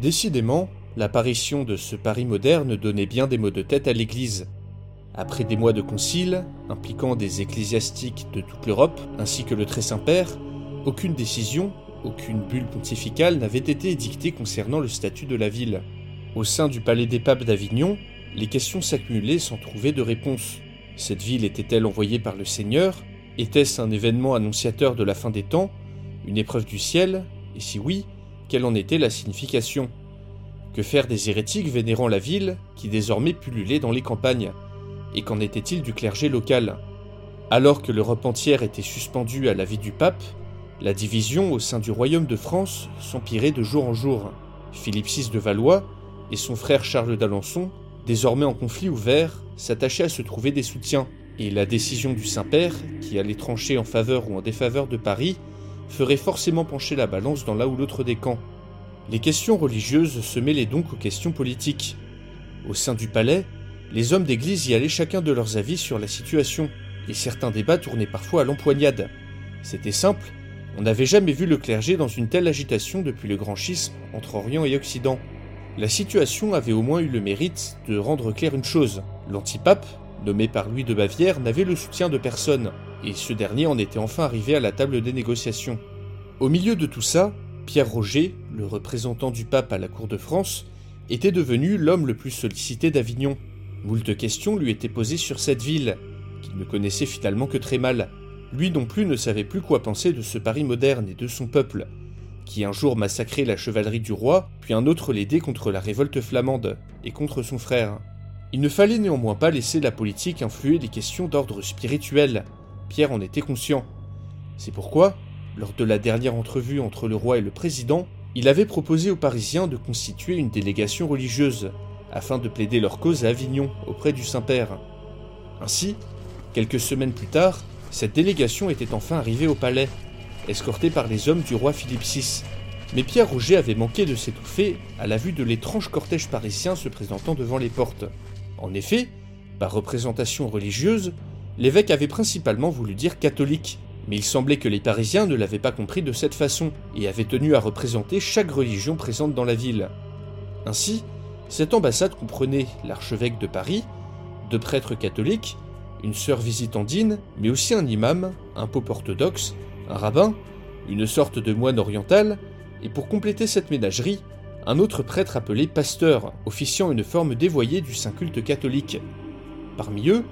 Décidément, l'apparition de ce Paris moderne donnait bien des maux de tête à l'Église. Après des mois de concile, impliquant des ecclésiastiques de toute l'Europe, ainsi que le Très Saint-Père, aucune décision, aucune bulle pontificale n'avait été édictée concernant le statut de la ville. Au sein du palais des papes d'Avignon, les questions s'accumulaient sans trouver de réponse. Cette ville était-elle envoyée par le Seigneur? Était-ce un événement annonciateur de la fin des temps? Une épreuve du ciel? Et si oui, quelle en était la signification. Que faire des hérétiques vénérant la ville, qui désormais pullulait dans les campagnes? Et qu'en était-il du clergé local? Alors que l'Europe entière était suspendue à la vie du pape, la division au sein du royaume de France s'empirait de jour en jour. Philippe VI de Valois et son frère Charles d'Alençon, désormais en conflit ouvert, s'attachaient à se trouver des soutiens, et la décision du Saint-Père, qui allait trancher en faveur ou en défaveur de Paris, ferait forcément pencher la balance dans l'un ou l'autre des camps. Les questions religieuses se mêlaient donc aux questions politiques. Au sein du palais, les hommes d'église y allaient chacun de leurs avis sur la situation, et certains débats tournaient parfois à l'empoignade. C'était simple, on n'avait jamais vu le clergé dans une telle agitation depuis le grand schisme entre Orient et Occident. La situation avait au moins eu le mérite de rendre clair une chose. L'antipape, nommé par Louis de Bavière, n'avait le soutien de personne, et ce dernier en était enfin arrivé à la table des négociations. Au milieu de tout ça, Pierre Roger, le représentant du pape à la cour de France, était devenu l'homme le plus sollicité d'Avignon. Moult questions lui étaient posées sur cette ville, qu'il ne connaissait finalement que très mal. Lui non plus ne savait plus quoi penser de ce Paris moderne et de son peuple, qui un jour massacrait la chevalerie du roi, puis un autre l'aidait contre la révolte flamande, et contre son frère. Il ne fallait néanmoins pas laisser la politique influer les questions d'ordre spirituel, Pierre en était conscient. C'est pourquoi, lors de la dernière entrevue entre le roi et le président, il avait proposé aux Parisiens de constituer une délégation religieuse, afin de plaider leur cause à Avignon auprès du Saint-Père. Ainsi, quelques semaines plus tard, cette délégation était enfin arrivée au palais, escortée par les hommes du roi Philippe VI. Mais Pierre Rouget avait manqué de s'étouffer à la vue de l'étrange cortège parisien se présentant devant les portes. En effet, par représentation religieuse, l'évêque avait principalement voulu dire catholique, mais il semblait que les Parisiens ne l'avaient pas compris de cette façon et avaient tenu à représenter chaque religion présente dans la ville. Ainsi, cette ambassade comprenait l'archevêque de Paris, deux prêtres catholiques, une sœur visitandine, mais aussi un imam, un pope orthodoxe, un rabbin, une sorte de moine oriental, et pour compléter cette ménagerie, un autre prêtre appelé pasteur, officiant une forme dévoyée du saint culte catholique. Parmi eux,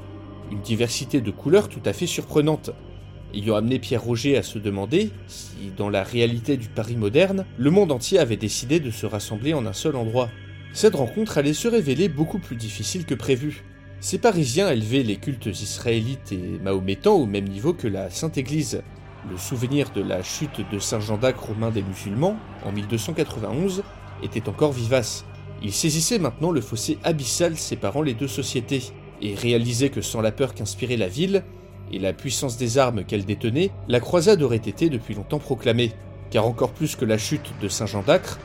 une diversité de couleurs tout à fait surprenante, ayant amené Pierre Roger à se demander si, dans la réalité du Paris moderne, le monde entier avait décidé de se rassembler en un seul endroit. Cette rencontre allait se révéler beaucoup plus difficile que prévu. Ces Parisiens élevaient les cultes israélites et mahométans au même niveau que la Sainte Église. Le souvenir de la chute de Saint Jean d'Acre romain des musulmans, en 1291, était encore vivace. Ils saisissaient maintenant le fossé abyssal séparant les deux sociétés, et réalisaient que sans la peur qu'inspirait la ville, et la puissance des armes qu'elle détenait, la croisade aurait été depuis longtemps proclamée. Car encore plus que la chute de Saint Jean d'Acre,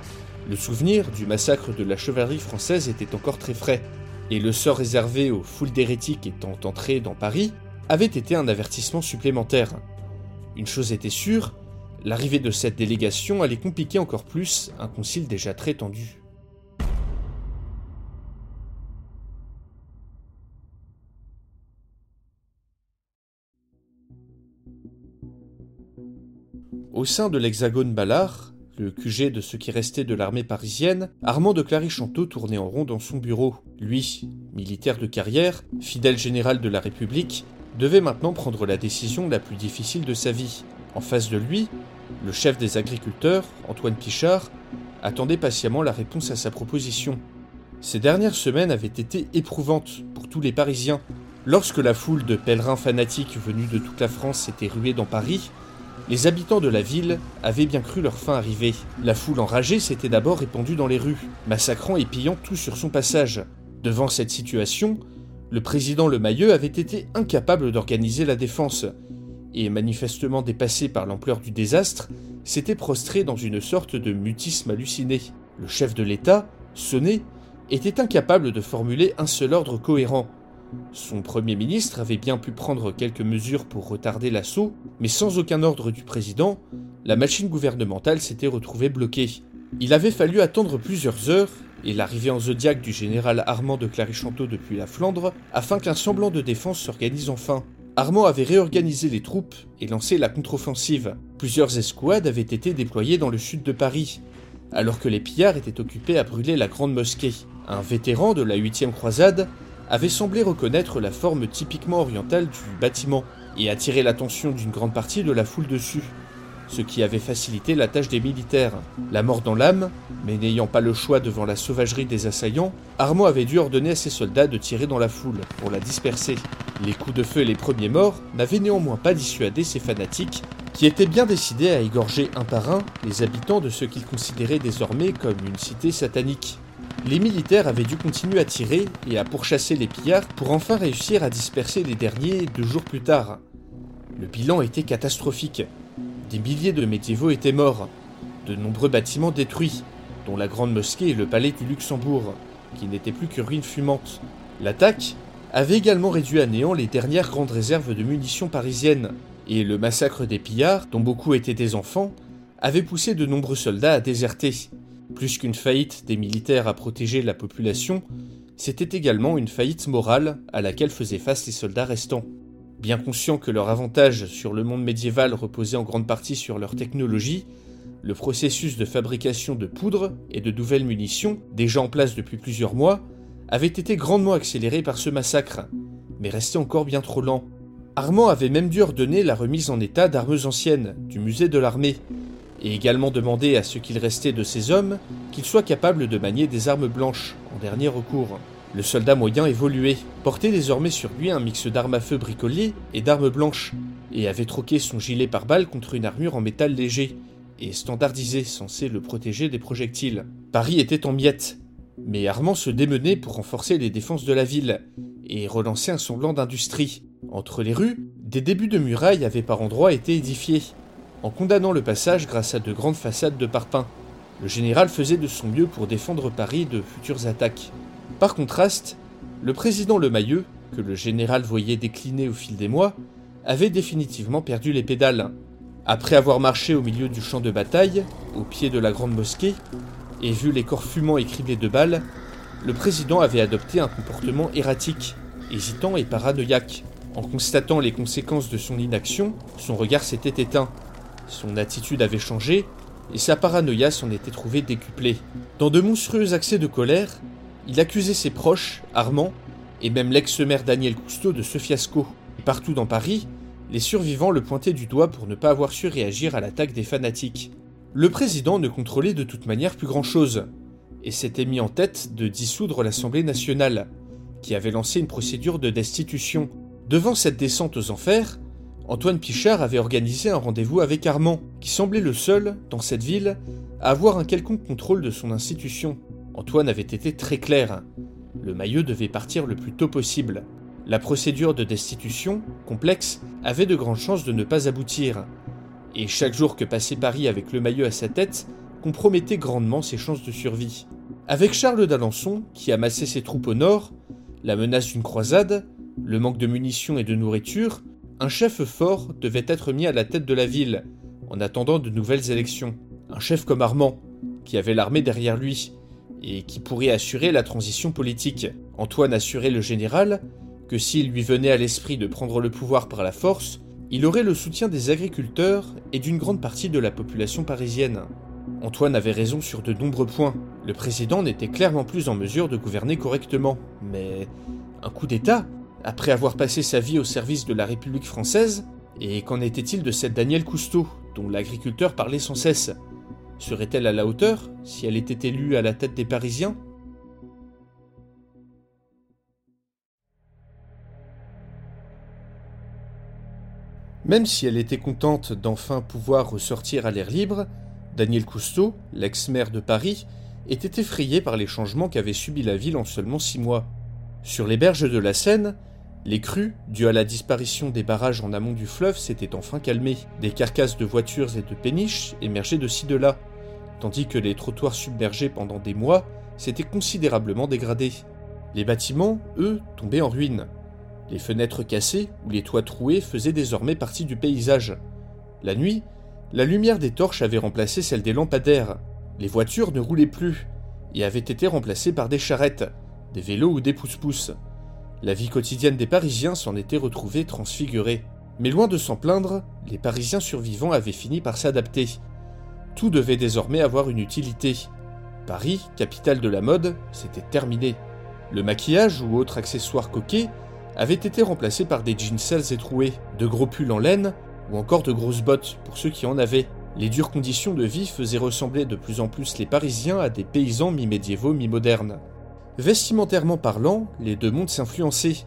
le souvenir du massacre de la chevalerie française était encore très frais et le sort réservé aux foules d'hérétiques étant entrées dans Paris avait été un avertissement supplémentaire. Une chose était sûre, l'arrivée de cette délégation allait compliquer encore plus un concile déjà très tendu. Au sein de l'hexagone Ballard, le QG de ce qui restait de l'armée parisienne, Armand de Clary-Chanteau tournait en rond dans son bureau. Lui, militaire de carrière, fidèle général de la République, devait maintenant prendre la décision la plus difficile de sa vie. En face de lui, le chef des agriculteurs, Antoine Pichard, attendait patiemment la réponse à sa proposition. Ces dernières semaines avaient été éprouvantes pour tous les Parisiens. Lorsque la foule de pèlerins fanatiques venus de toute la France s'était ruée dans Paris, les habitants de la ville avaient bien cru leur fin arriver. La foule enragée s'était d'abord répandue dans les rues, massacrant et pillant tout sur son passage. Devant cette situation, le président Le Mayeux avait été incapable d'organiser la défense, et manifestement dépassé par l'ampleur du désastre, s'était prostré dans une sorte de mutisme halluciné. Le chef de l'État, sonné, était incapable de formuler un seul ordre cohérent. Son Premier ministre avait bien pu prendre quelques mesures pour retarder l'assaut, mais sans aucun ordre du président, la machine gouvernementale s'était retrouvée bloquée. Il avait fallu attendre plusieurs heures et l'arrivée en zodiaque du général Armand de Clary-Chanteau depuis la Flandre afin qu'un semblant de défense s'organise enfin. Armand avait réorganisé les troupes et lancé la contre-offensive. Plusieurs escouades avaient été déployées dans le sud de Paris, alors que les pillards étaient occupés à brûler la grande mosquée. Un vétéran de la 8e croisade avait semblé reconnaître la forme typiquement orientale du bâtiment et attirer l'attention d'une grande partie de la foule dessus, ce qui avait facilité la tâche des militaires. La mort dans l'âme, mais n'ayant pas le choix devant la sauvagerie des assaillants, Armand avait dû ordonner à ses soldats de tirer dans la foule pour la disperser. Les coups de feu et les premiers morts n'avaient néanmoins pas dissuadé ces fanatiques qui étaient bien décidés à égorger un par un les habitants de ce qu'ils considéraient désormais comme une cité satanique. Les militaires avaient dû continuer à tirer et à pourchasser les pillards pour enfin réussir à disperser les derniers deux jours plus tard. Le bilan était catastrophique. Des milliers de médiévaux étaient morts, de nombreux bâtiments détruits, dont la grande mosquée et le palais du Luxembourg, qui n'étaient plus que ruines fumantes. L'attaque avait également réduit à néant les dernières grandes réserves de munitions parisiennes, et le massacre des pillards, dont beaucoup étaient des enfants, avait poussé de nombreux soldats à déserter. Plus qu'une faillite des militaires à protéger la population, c'était également une faillite morale à laquelle faisaient face les soldats restants. Bien conscients que leur avantage sur le monde médiéval reposait en grande partie sur leur technologie, le processus de fabrication de poudre et de nouvelles munitions, déjà en place depuis plusieurs mois, avait été grandement accéléré par ce massacre, mais restait encore bien trop lent. Armand avait même dû ordonner la remise en état d'armes anciennes du musée de l'armée, et également demander à ce qu'il restait de ces hommes qu'ils soient capables de manier des armes blanches, en dernier recours. Le soldat moyen évoluait, portait désormais sur lui un mix d'armes à feu bricolées et d'armes blanches, et avait troqué son gilet pare-balles contre une armure en métal léger, et standardisée censée le protéger des projectiles. Paris était en miettes, mais Armand se démenait pour renforcer les défenses de la ville, et relancer un semblant d'industrie. Entre les rues, des débuts de murailles avaient par endroits été édifiés, en condamnant le passage grâce à de grandes façades de parpaing. Le général faisait de son mieux pour défendre Paris de futures attaques. Par contraste, le président Le Mayeux, que le général voyait décliner au fil des mois, avait définitivement perdu les pédales. Après avoir marché au milieu du champ de bataille, au pied de la grande mosquée, et vu les corps fumants et criblés de balles, le président avait adopté un comportement erratique, hésitant et paranoïaque. En constatant les conséquences de son inaction, son regard s'était éteint, son attitude avait changé et sa paranoïa s'en était trouvée décuplée. Dans de monstrueux accès de colère, il accusait ses proches, Armand, et même l'ex-maire Daniel Cousteau de ce fiasco. partout dans Paris, les survivants le pointaient du doigt pour ne pas avoir su réagir à l'attaque des fanatiques. Le président ne contrôlait de toute manière plus grand-chose, et s'était mis en tête de dissoudre l'Assemblée nationale, qui avait lancé une procédure de destitution. Devant cette descente aux enfers, Antoine Pichard avait organisé un rendez-vous avec Armand, qui semblait le seul, dans cette ville, à avoir un quelconque contrôle de son institution. Antoine avait été très clair. Le maillot devait partir le plus tôt possible. La procédure de destitution, complexe, avait de grandes chances de ne pas aboutir. Et chaque jour que passait Paris avec le maillot à sa tête compromettait grandement ses chances de survie. Avec Charles d'Alençon, qui amassait ses troupes au nord, la menace d'une croisade, le manque de munitions et de nourriture, un chef fort devait être mis à la tête de la ville, en attendant de nouvelles élections. Un chef comme Armand, qui avait l'armée derrière lui, et qui pourrait assurer la transition politique. Antoine assurait le général que s'il lui venait à l'esprit de prendre le pouvoir par la force, il aurait le soutien des agriculteurs et d'une grande partie de la population parisienne. Antoine avait raison sur de nombreux points. Le président n'était clairement plus en mesure de gouverner correctement. Mais un coup d'État après avoir passé sa vie au service de la République française Et qu'en était-il de cette Danielle Cousteau, dont l'agriculteur parlait sans cesse? Serait-elle à la hauteur si elle était élue à la tête des Parisiens? Même si elle était contente d'enfin pouvoir ressortir à l'air libre, Daniel Cousteau, l'ex-maire de Paris, était effrayé par les changements qu'avait subis la ville en seulement six mois. Sur les berges de la Seine, les crues, dues à la disparition des barrages en amont du fleuve, s'étaient enfin calmées. Des carcasses de voitures et de péniches émergeaient de ci de là, tandis que les trottoirs submergés pendant des mois s'étaient considérablement dégradés. Les bâtiments, eux, tombaient en ruine. Les fenêtres cassées ou les toits troués faisaient désormais partie du paysage. La nuit, la lumière des torches avait remplacé celle des lampadaires. Les voitures ne roulaient plus et avaient été remplacées par des charrettes, des vélos ou des pousse-pousse. La vie quotidienne des Parisiens s'en était retrouvée transfigurée. Mais loin de s'en plaindre, les Parisiens survivants avaient fini par s'adapter. Tout devait désormais avoir une utilité. Paris, capitale de la mode, c'était terminé. Le maquillage ou autres accessoires coquets avaient été remplacés par des jeans sales et troués, de gros pulls en laine ou encore de grosses bottes pour ceux qui en avaient. Les dures conditions de vie faisaient ressembler de plus en plus les Parisiens à des paysans mi-médiévaux, mi-modernes. Vestimentairement parlant, les deux mondes s'influençaient.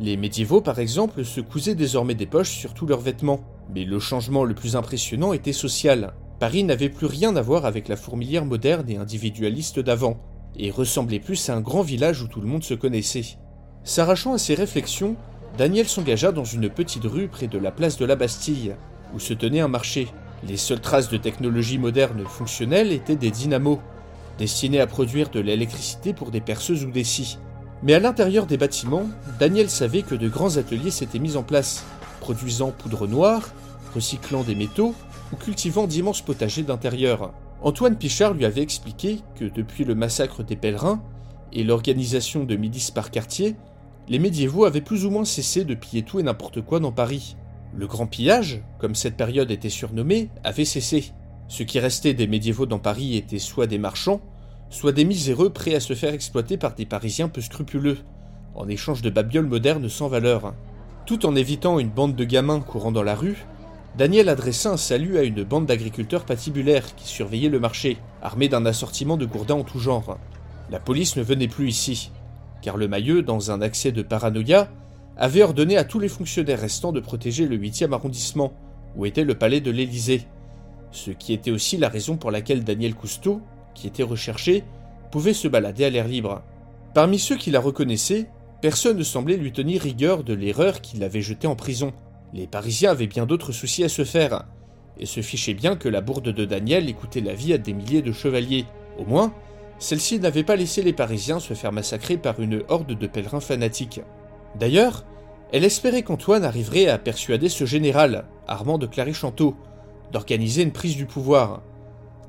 Les médiévaux, par exemple, se cousaient désormais des poches sur tous leurs vêtements. Mais le changement le plus impressionnant était social. Paris n'avait plus rien à voir avec la fourmilière moderne et individualiste d'avant, et ressemblait plus à un grand village où tout le monde se connaissait. S'arrachant à ses réflexions, Daniel s'engagea dans une petite rue près de la place de la Bastille, où se tenait un marché. Les seules traces de technologie moderne fonctionnelle étaient des dynamos, destinés à produire de l'électricité pour des perceuses ou des scies. Mais à l'intérieur des bâtiments, Daniel savait que de grands ateliers s'étaient mis en place, produisant poudre noire, recyclant des métaux ou cultivant d'immenses potagers d'intérieur. Antoine Pichard lui avait expliqué que depuis le massacre des pèlerins et l'organisation de midis par quartier, les médiévaux avaient plus ou moins cessé de piller tout et n'importe quoi dans Paris. Le grand pillage, comme cette période était surnommée, avait cessé. Ce qui restait des médiévaux dans Paris étaient soit des marchands, soit des miséreux prêts à se faire exploiter par des Parisiens peu scrupuleux, en échange de babioles modernes sans valeur. Tout en évitant une bande de gamins courant dans la rue, Daniel adressa un salut à une bande d'agriculteurs patibulaires qui surveillaient le marché, armés d'un assortiment de gourdins en tout genre. La police ne venait plus ici, car le Mailleux, dans un accès de paranoïa, avait ordonné à tous les fonctionnaires restants de protéger le 8e arrondissement, où était le palais de l'Élysée, ce qui était aussi la raison pour laquelle Daniel Cousteau, qui était recherché, pouvait se balader à l'air libre. Parmi ceux qui la reconnaissaient, personne ne semblait lui tenir rigueur de l'erreur qui l'avait jeté en prison. Les Parisiens avaient bien d'autres soucis à se faire, et se fichaient bien que la bourde de Daniel écoutait la vie à des milliers de chevaliers. Au moins, celle-ci n'avait pas laissé les Parisiens se faire massacrer par une horde de pèlerins fanatiques. D'ailleurs, elle espérait qu'Antoine arriverait à persuader ce général, Armand de Clary-Chanteau, d'organiser une prise du pouvoir.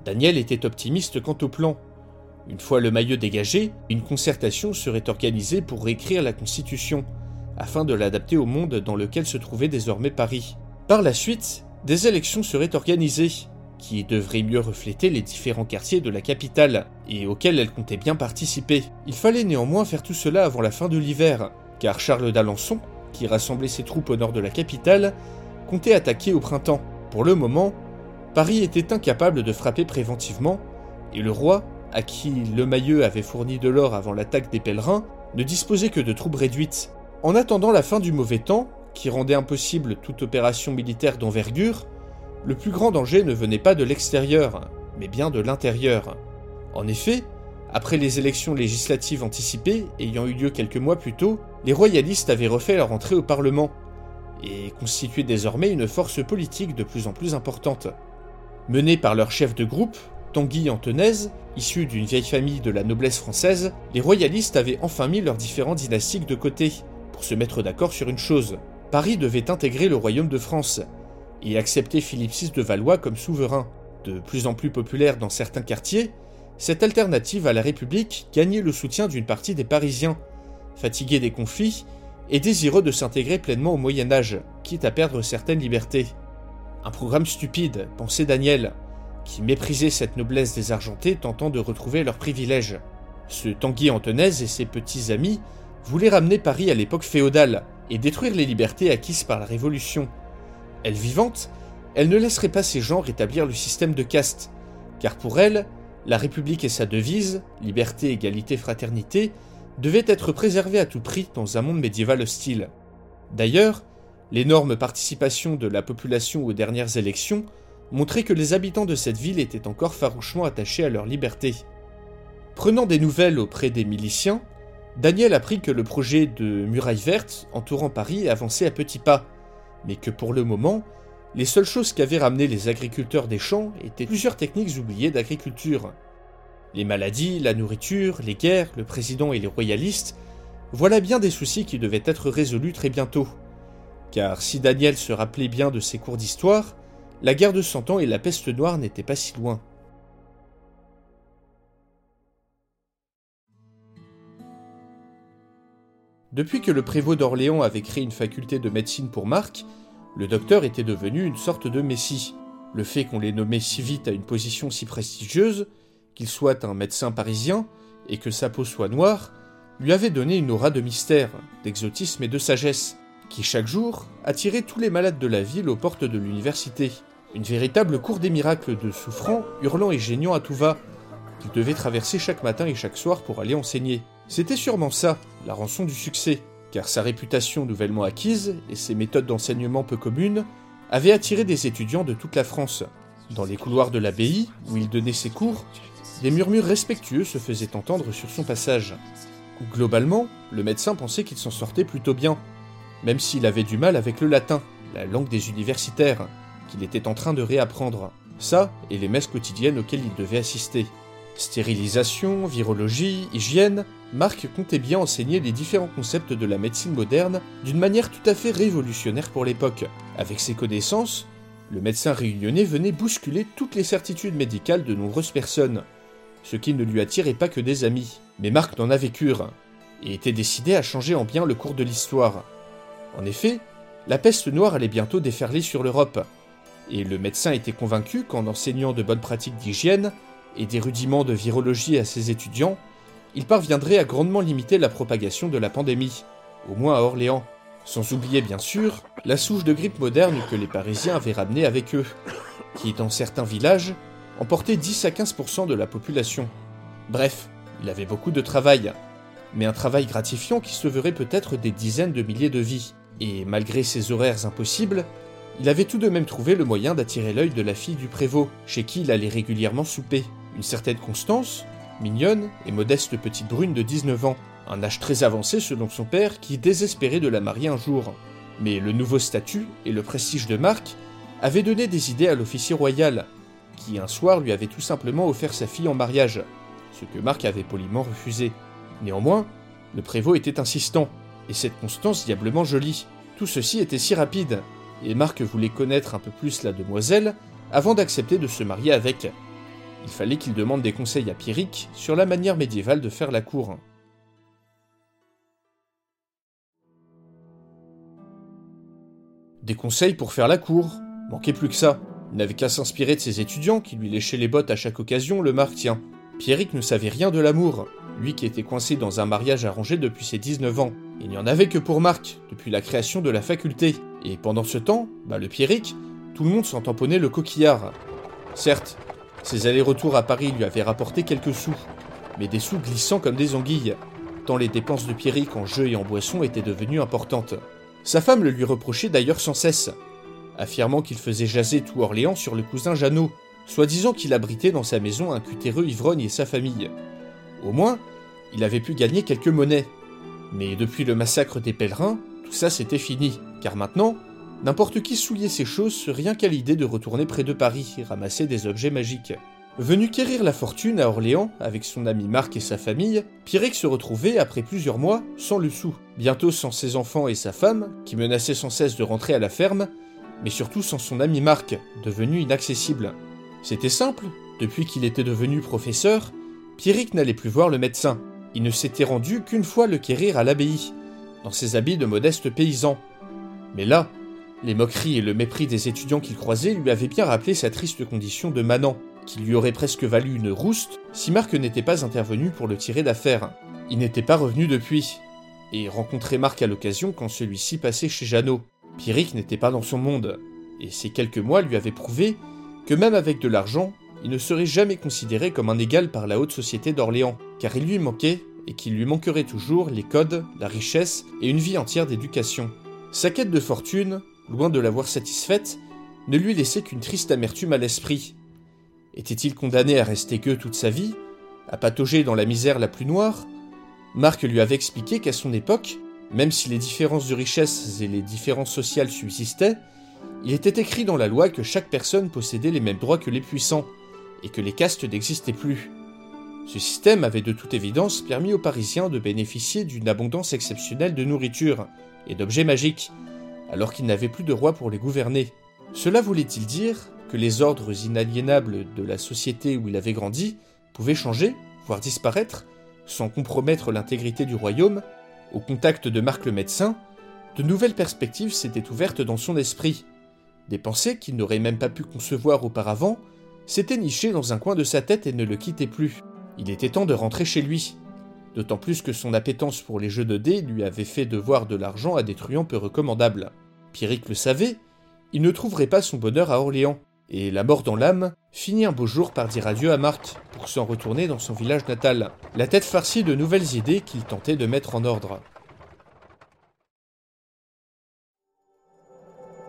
Daniel était optimiste quant au plan. Une fois le maillot dégagé, une concertation serait organisée pour réécrire la Constitution, afin de l'adapter au monde dans lequel se trouvait désormais Paris. Par la suite, des élections seraient organisées, qui devrait mieux refléter les différents quartiers de la capitale, et auxquels elle comptait bien participer. Il fallait néanmoins faire tout cela avant la fin de l'hiver, car Charles d'Alençon, qui rassemblait ses troupes au nord de la capitale, comptait attaquer au printemps. Pour le moment, Paris était incapable de frapper préventivement, et le roi, à qui le Mailleux avait fourni de l'or avant l'attaque des pèlerins, ne disposait que de troupes réduites. En attendant la fin du mauvais temps, qui rendait impossible toute opération militaire d'envergure, le plus grand danger ne venait pas de l'extérieur, mais bien de l'intérieur. En effet, après les élections législatives anticipées ayant eu lieu quelques mois plus tôt, les royalistes avaient refait leur entrée au Parlement, et constituaient désormais une force politique de plus en plus importante. Menés par leur chef de groupe, Tanguy Antonaise, issu d'une vieille famille de la noblesse française, les royalistes avaient enfin mis leurs différents dynastiques de côté, pour se mettre d'accord sur une chose. Paris devait intégrer le royaume de France, et accepter Philippe VI de Valois comme souverain. De plus en plus populaire dans certains quartiers, cette alternative à la République gagnait le soutien d'une partie des Parisiens, fatigués des conflits et désireux de s'intégrer pleinement au Moyen Âge, quitte à perdre certaines libertés. Un programme stupide, pensait Daniel, qui méprisait cette noblesse désargentée tentant de retrouver leurs privilèges. Ce Tanguy Antonaise et ses petits amis voulaient ramener Paris à l'époque féodale et détruire les libertés acquises par la Révolution. Elle vivante, elle ne laisserait pas ces gens rétablir le système de caste, car pour elle, la République et sa devise, liberté, égalité, fraternité, devaient être préservées à tout prix dans un monde médiéval hostile. D'ailleurs, L'énorme participation de la population aux dernières élections montrait que les habitants de cette ville étaient encore farouchement attachés à leur liberté. Prenant des nouvelles auprès des miliciens, Daniel apprit que le projet de muraille verte entourant Paris avançait à petits pas, mais que pour le moment, les seules choses qu'avaient ramené les agriculteurs des champs étaient plusieurs techniques oubliées d'agriculture. Les maladies, la nourriture, les guerres, le président et les royalistes, voilà bien des soucis qui devaient être résolus très bientôt. Car si Daniel se rappelait bien de ses cours d'histoire, la guerre de Cent Ans et la peste noire n'étaient pas si loin. Depuis que le prévôt d'Orléans avait créé une faculté de médecine pour Marc, le docteur était devenu une sorte de messie. Le fait qu'on l'ait nommé si vite à une position si prestigieuse, qu'il soit un médecin parisien et que sa peau soit noire, lui avait donné une aura de mystère, d'exotisme et de sagesse, qui chaque jour attirait tous les malades de la ville aux portes de l'université. Une véritable cour des miracles de souffrants, hurlant et geignant à tout va, qu'il devait traverser chaque matin et chaque soir pour aller enseigner. C'était sûrement ça, la rançon du succès, car sa réputation nouvellement acquise et ses méthodes d'enseignement peu communes avaient attiré des étudiants de toute la France. Dans les couloirs de l'abbaye, où il donnait ses cours, des murmures respectueux se faisaient entendre sur son passage. Globalement, le médecin pensait qu'il s'en sortait plutôt bien, même s'il avait du mal avec le latin, la langue des universitaires, qu'il était en train de réapprendre. Ça, et les messes quotidiennes auxquelles il devait assister. Stérilisation, virologie, hygiène, Marc comptait bien enseigner les différents concepts de la médecine moderne d'une manière tout à fait révolutionnaire pour l'époque. Avec ses connaissances, le médecin réunionnais venait bousculer toutes les certitudes médicales de nombreuses personnes, ce qui ne lui attirait pas que des amis. Mais Marc n'en avait cure, et était décidé à changer en bien le cours de l'histoire. En effet, la peste noire allait bientôt déferler sur l'Europe, et le médecin était convaincu qu'en enseignant de bonnes pratiques d'hygiène et des rudiments de virologie à ses étudiants, il parviendrait à grandement limiter la propagation de la pandémie, au moins à Orléans, sans oublier bien sûr la souche de grippe moderne que les Parisiens avaient ramenée avec eux, qui dans certains villages emportait 10 à 15% de la population. Bref, il avait beaucoup de travail, mais un travail gratifiant qui sauverait peut-être des dizaines de milliers de vies. Et malgré ses horaires impossibles, il avait tout de même trouvé le moyen d'attirer l'œil de la fille du prévôt, chez qui il allait régulièrement souper. Une certaine Constance, mignonne et modeste petite brune de 19 ans, un âge très avancé selon son père qui désespérait de la marier un jour. Mais le nouveau statut et le prestige de Marc avaient donné des idées à l'officier royal, qui un soir lui avait tout simplement offert sa fille en mariage, ce que Marc avait poliment refusé. Néanmoins, le prévôt était insistant, et cette Constance diablement jolie. Tout ceci était si rapide, et Marc voulait connaître un peu plus la demoiselle avant d'accepter de se marier avec. Il fallait qu'il demande des conseils à Pierrick sur la manière médiévale de faire la cour. Des conseils pour faire la cour, manquait plus que ça. Il n'avait qu'à s'inspirer de ses étudiants qui lui léchaient les bottes à chaque occasion, le Marc tient. Pierrick ne savait rien de l'amour, lui qui était coincé dans un mariage arrangé depuis ses 19 ans. Il n'y en avait que pour Marc, depuis la création de la faculté. Et pendant ce temps, bah le Pierrick, tout le monde s'en tamponnait le coquillard. Certes, ses allers-retours à Paris lui avaient rapporté quelques sous, mais des sous glissants comme des anguilles, tant les dépenses de Pierrick en jeux et en boissons étaient devenues importantes. Sa femme le lui reprochait d'ailleurs sans cesse, affirmant qu'il faisait jaser tout Orléans sur le cousin Jeannot, soi-disant qu'il abritait dans sa maison un cutéreux ivrogne et sa famille. Au moins, il avait pu gagner quelques monnaies. Mais depuis le massacre des pèlerins, tout ça c'était fini, car maintenant, n'importe qui souillait ses choses rien qu'à l'idée de retourner près de Paris et ramasser des objets magiques. Venu quérir la fortune à Orléans avec son ami Marc et sa famille, Pierrick se retrouvait, après plusieurs mois, sans le sou, bientôt sans ses enfants et sa femme, qui menaçaient sans cesse de rentrer à la ferme, mais surtout sans son ami Marc, devenu inaccessible. C'était simple, depuis qu'il était devenu professeur, Pierrick n'allait plus voir le médecin. Il ne s'était rendu qu'une fois le quérir à l'abbaye, dans ses habits de modeste paysan. Mais là, les moqueries et le mépris des étudiants qu'il croisait lui avaient bien rappelé sa triste condition de manant, qui lui aurait presque valu une rouste si Marc n'était pas intervenu pour le tirer d'affaire. Il n'était pas revenu depuis, et rencontrait Marc à l'occasion quand celui-ci passait chez Jeannot. Pierrick n'était pas dans son monde, et ces quelques mois lui avaient prouvé que même avec de l'argent, il ne serait jamais considéré comme un égal par la haute société d'Orléans, car il lui manquait, et qu'il lui manquerait toujours, les codes, la richesse et une vie entière d'éducation. Sa quête de fortune, loin de l'avoir satisfaite, ne lui laissait qu'une triste amertume à l'esprit. Était-il condamné à rester que toute sa vie, à patauger dans la misère la plus noire? Marc lui avait expliqué qu'à son époque, même si les différences de richesse et les différences sociales subsistaient, il était écrit dans la loi que chaque personne possédait les mêmes droits que les puissants, et que les castes n'existaient plus. Ce système avait de toute évidence permis aux Parisiens de bénéficier d'une abondance exceptionnelle de nourriture et d'objets magiques, alors qu'ils n'avaient plus de roi pour les gouverner. Cela voulait-il dire que les ordres inaliénables de la société où il avait grandi pouvaient changer, voire disparaître, sans compromettre l'intégrité du royaume Au contact de Marc le médecin, de nouvelles perspectives s'étaient ouvertes dans son esprit. Des pensées qu'il n'aurait même pas pu concevoir auparavant s'étaient nichées dans un coin de sa tête et ne le quittaient plus. Il était temps de rentrer chez lui. D'autant plus que son appétence pour les jeux de dés lui avait fait devoir de l'argent à des truands peu recommandables. Pierrick le savait, il ne trouverait pas son bonheur à Orléans, et la mort dans l'âme finit un beau jour par dire adieu à Marc pour s'en retourner dans son village natal, la tête farcie de nouvelles idées qu'il tentait de mettre en ordre.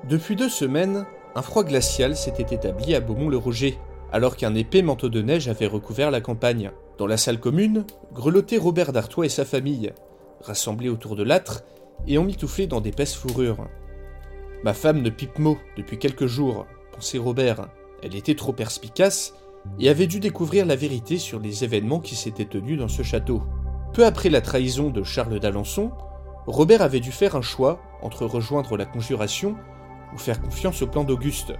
Depuis deux semaines, un froid glacial s'était établi à Beaumont-le-Roger, alors qu'un épais manteau de neige avait recouvert la campagne. Dans la salle commune, grelottait Robert d'Artois et sa famille, rassemblés autour de l'âtre et emmitouflés dans d'épaisses fourrures. Ma femme ne pipe mot depuis quelques jours, Robert. Elle était trop perspicace et avait dû découvrir la vérité sur les événements qui s'étaient tenus dans ce château. Peu après la trahison de Charles d'Alençon, Robert avait dû faire un choix entre rejoindre la conjuration ou faire confiance au plan d'Auguste.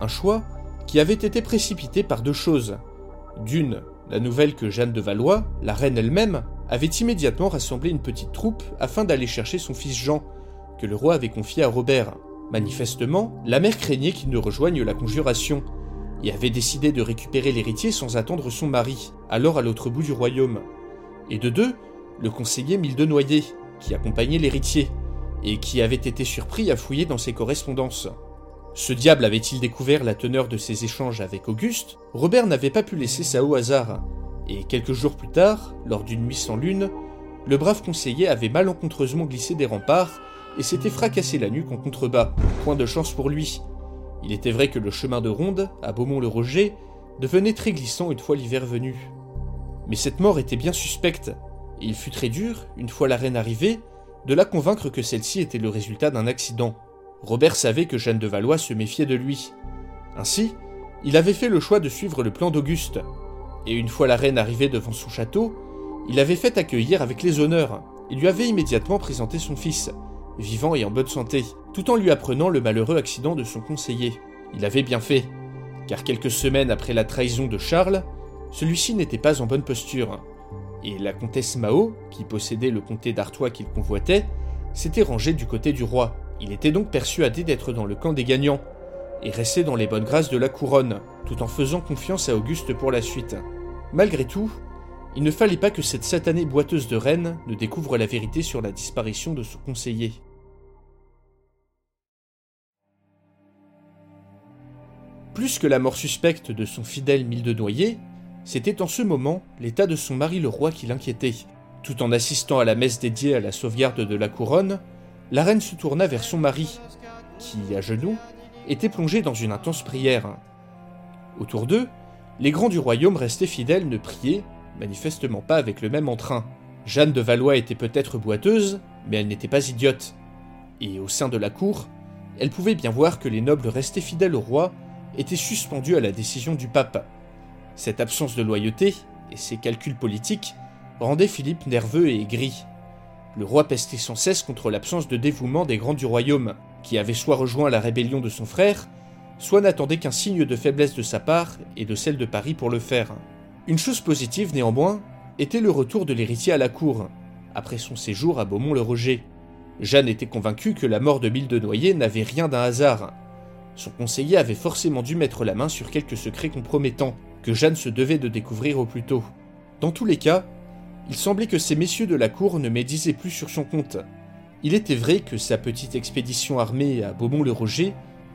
Un choix qui avait été précipité par deux choses. D'une, la nouvelle que Jeanne de Valois, la reine elle-même, avait immédiatement rassemblé une petite troupe afin d'aller chercher son fils Jean, que le roi avait confié à Robert. Manifestement, la mère craignait qu'il ne rejoigne la conjuration, et avait décidé de récupérer l'héritier sans attendre son mari, alors à l'autre bout du royaume. Et de deux, le conseiller Noyer, qui accompagnait l'héritier, et qui avait été surpris à fouiller dans ses correspondances. Ce diable avait-il découvert la teneur de ses échanges avec Auguste? Robert n'avait pas pu laisser ça au hasard, et quelques jours plus tard, lors d'une nuit sans lune, le brave conseiller avait malencontreusement glissé des remparts et s'était fracassé la nuque en contrebas. Point de chance pour lui. Il était vrai que le chemin de ronde, à Beaumont-le-Roger, devenait très glissant une fois l'hiver venu. Mais cette mort était bien suspecte, et il fut très dur, une fois la reine arrivée, de la convaincre que celle-ci était le résultat d'un accident. Robert savait que Jeanne de Valois se méfiait de lui. Ainsi, il avait fait le choix de suivre le plan d'Auguste, et une fois la reine arrivée devant son château, il avait fait accueillir avec les honneurs, et lui avait immédiatement présenté son fils, vivant et en bonne santé, tout en lui apprenant le malheureux accident de son conseiller. Il avait bien fait, car quelques semaines après la trahison de Charles, celui-ci n'était pas en bonne posture et la comtesse Mao, qui possédait le comté d'Artois qu'il convoitait, s'était rangée du côté du roi. Il était donc persuadé d'être dans le camp des gagnants, et restait dans les bonnes grâces de la couronne, tout en faisant confiance à Auguste pour la suite. Malgré tout, il ne fallait pas que cette satanée boiteuse de reine ne découvre la vérité sur la disparition de son conseiller. Plus que la mort suspecte de son fidèle mille c'était en ce moment l'état de son mari le roi qui l'inquiétait. Tout en assistant à la messe dédiée à la sauvegarde de la couronne, la reine se tourna vers son mari, qui, à genoux, était plongé dans une intense prière. Autour d'eux, les grands du royaume restés fidèles ne priaient, manifestement pas avec le même entrain. Jeanne de Valois était peut-être boiteuse, mais elle n'était pas idiote. Et au sein de la cour, elle pouvait bien voir que les nobles restés fidèles au roi étaient suspendus à la décision du pape. Cette absence de loyauté et ses calculs politiques rendaient Philippe nerveux et aigri. Le roi pestait sans cesse contre l'absence de dévouement des grands du royaume, qui avaient soit rejoint la rébellion de son frère, soit n'attendaient qu'un signe de faiblesse de sa part et de celle de Paris pour le faire. Une chose positive néanmoins était le retour de l'héritier à la cour, après son séjour à Beaumont-le-Roger. Jeanne était convaincue que la mort de Mille de Noyer n'avait rien d'un hasard. Son conseiller avait forcément dû mettre la main sur quelques secrets compromettants, que Jeanne se devait de découvrir au plus tôt. Dans tous les cas, il semblait que ces messieurs de la cour ne médisaient plus sur son compte. Il était vrai que sa petite expédition armée à Beaumont-le-Roger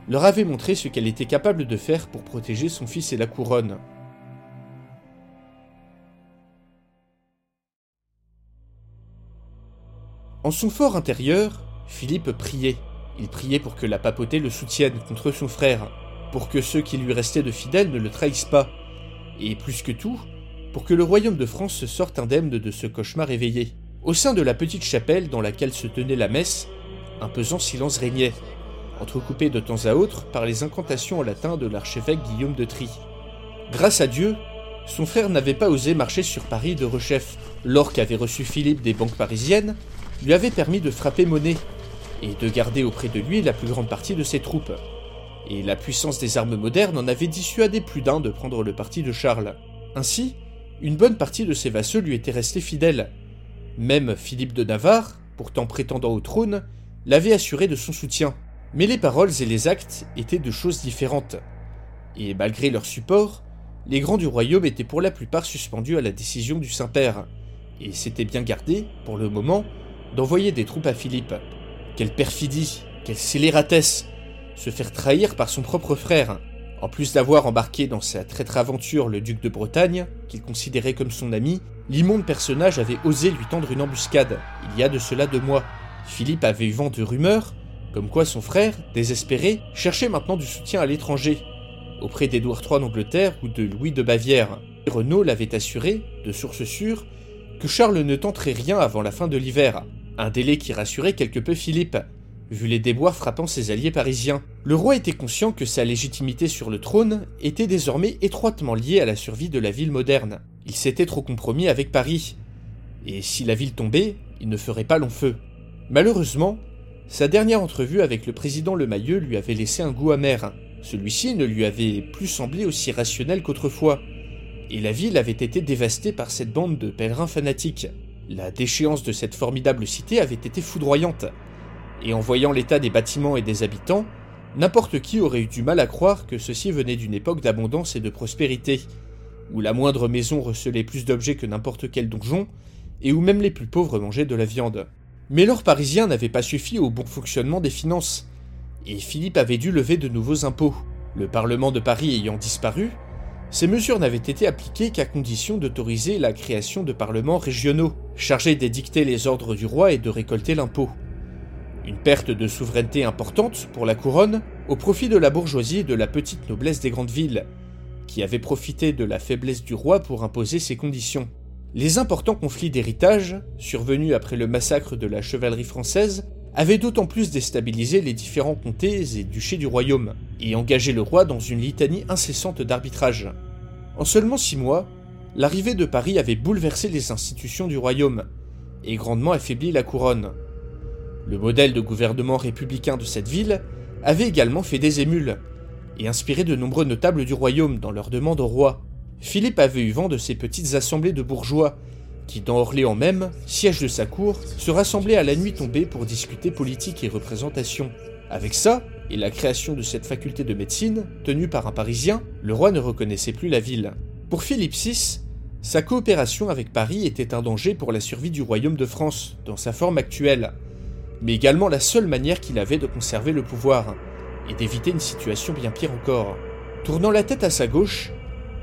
leur avait montré ce qu'elle était capable de faire pour protéger son fils et la couronne. En son fort intérieur, Philippe priait. Il priait pour que la papauté le soutienne contre son frère, pour que ceux qui lui restaient de fidèles ne le trahissent pas, et plus que tout, pour que le royaume de France se sorte indemne de ce cauchemar éveillé. Au sein de la petite chapelle dans laquelle se tenait la messe, un pesant silence régnait, entrecoupé de temps à autre par les incantations en latin de l'archevêque Guillaume de Trie. Grâce à Dieu, son frère n'avait pas osé marcher sur Paris de rechef. L'or qu'avait reçu Philippe des banques parisiennes lui avait permis de frapper monnaie et de garder auprès de lui la plus grande partie de ses troupes. Et la puissance des armes modernes en avait dissuadé plus d'un de prendre le parti de Charles. Ainsi, une bonne partie de ses vassaux lui étaient restés fidèles. Même Philippe de Navarre, pourtant prétendant au trône, l'avait assuré de son soutien. Mais les paroles et les actes étaient de choses différentes. Et malgré leur support, les grands du royaume étaient pour la plupart suspendus à la décision du Saint-Père, et s'étaient bien gardés, pour le moment, d'envoyer des troupes à Philippe. Quelle perfidie, quelle scélératesse Se faire trahir par son propre frère, en plus d'avoir embarqué dans sa traître aventure le duc de Bretagne, qu'il considérait comme son ami, l'immonde personnage avait osé lui tendre une embuscade, il y a de cela deux mois. Philippe avait eu vent de rumeurs, comme quoi son frère, désespéré, cherchait maintenant du soutien à l'étranger, auprès d'Édouard III d'Angleterre ou de Louis de Bavière. Renaud l'avait assuré, de source sûre, que Charles ne tenterait rien avant la fin de l'hiver, un délai qui rassurait quelque peu Philippe, vu les déboires frappant ses alliés parisiens. Le roi était conscient que sa légitimité sur le trône était désormais étroitement liée à la survie de la ville moderne. Il s'était trop compromis avec Paris, et si la ville tombait, il ne ferait pas long feu. Malheureusement, sa dernière entrevue avec le président Lemayeux lui avait laissé un goût amer. Celui-ci ne lui avait plus semblé aussi rationnel qu'autrefois, et la ville avait été dévastée par cette bande de pèlerins fanatiques. La déchéance de cette formidable cité avait été foudroyante, et en voyant l'état des bâtiments et des habitants, n'importe qui aurait eu du mal à croire que ceci venait d'une époque d'abondance et de prospérité, où la moindre maison recelait plus d'objets que n'importe quel donjon, et où même les plus pauvres mangeaient de la viande. Mais l'or parisien n'avait pas suffi au bon fonctionnement des finances, et Philippe avait dû lever de nouveaux impôts. Le Parlement de Paris ayant disparu, ces mesures n'avaient été appliquées qu'à condition d'autoriser la création de parlements régionaux, chargés d'édicter les ordres du roi et de récolter l'impôt. Une perte de souveraineté importante pour la couronne, au profit de la bourgeoisie et de la petite noblesse des grandes villes, qui avaient profité de la faiblesse du roi pour imposer ses conditions. Les importants conflits d'héritage, survenus après le massacre de la chevalerie française, avait d'autant plus déstabilisé les différents comtés et duchés du royaume, et engagé le roi dans une litanie incessante d'arbitrage. En seulement six mois, l'arrivée de Paris avait bouleversé les institutions du royaume, et grandement affaibli la couronne. Le modèle de gouvernement républicain de cette ville avait également fait des émules, et inspiré de nombreux notables du royaume dans leur demande au roi. Philippe avait eu vent de ces petites assemblées de bourgeois qui, dans Orléans même, siège de sa cour, se rassemblait à la nuit tombée pour discuter politique et représentation. Avec ça, et la création de cette faculté de médecine, tenue par un Parisien, le roi ne reconnaissait plus la ville. Pour Philippe VI, sa coopération avec Paris était un danger pour la survie du royaume de France, dans sa forme actuelle, mais également la seule manière qu'il avait de conserver le pouvoir, et d'éviter une situation bien pire encore. Tournant la tête à sa gauche,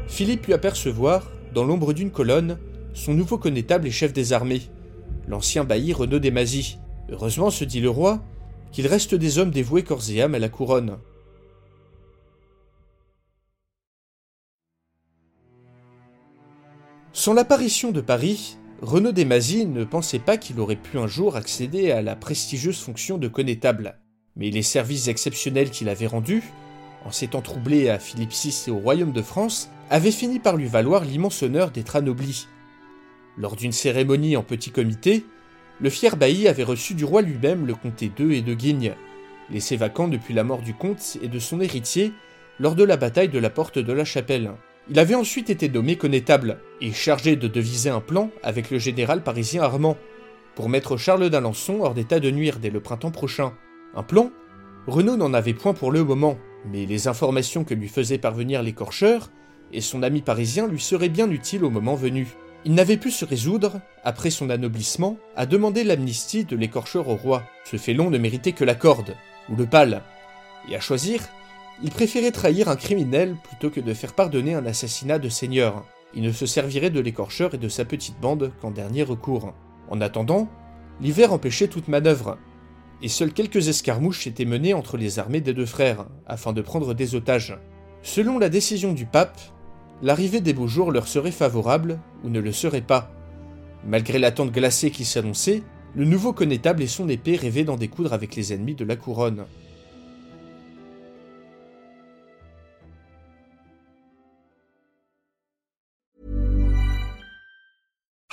Philippe put apercevoir, dans l'ombre d'une colonne, son nouveau connétable et chef des armées, l'ancien bailli Renaud des Mazis. Heureusement, se dit le roi, qu'il reste des hommes dévoués corps et âme à la couronne. Sans l'apparition de Paris, Renaud des Mazis ne pensait pas qu'il aurait pu un jour accéder à la prestigieuse fonction de connétable. Mais les services exceptionnels qu'il avait rendus, en s'étant troublé à Philippe VI et au royaume de France, avaient fini par lui valoir l'immense honneur d'être anobli. Lors d'une cérémonie en petit comité, le fier bailli avait reçu du roi lui-même le comté d'Eu et de Guigne, laissé vacant depuis la mort du comte et de son héritier lors de la bataille de la porte de la chapelle. Il avait ensuite été nommé connétable et chargé de deviser un plan avec le général parisien Armand pour mettre Charles d'Alençon hors d'état de nuire dès le printemps prochain. Un plan Renaud n'en avait point pour le moment, mais les informations que lui faisait parvenir l'écorcheur et son ami parisien lui seraient bien utiles au moment venu. Il n'avait pu se résoudre, après son anoblissement, à demander l'amnistie de l'écorcheur au roi. Ce félon ne méritait que la corde, ou le pal. Et à choisir, il préférait trahir un criminel plutôt que de faire pardonner un assassinat de seigneur. Il ne se servirait de l'écorcheur et de sa petite bande qu'en dernier recours. En attendant, l'hiver empêchait toute manœuvre. et seules quelques escarmouches étaient menées entre les armées des deux frères, afin de prendre des otages. Selon la décision du pape, l'arrivée des beaux jours leur serait favorable ou ne le serait pas. Malgré l'attente glacée qui s'annonçait, le nouveau connétable et son épée rêvaient d'en découdre avec les ennemis de la couronne.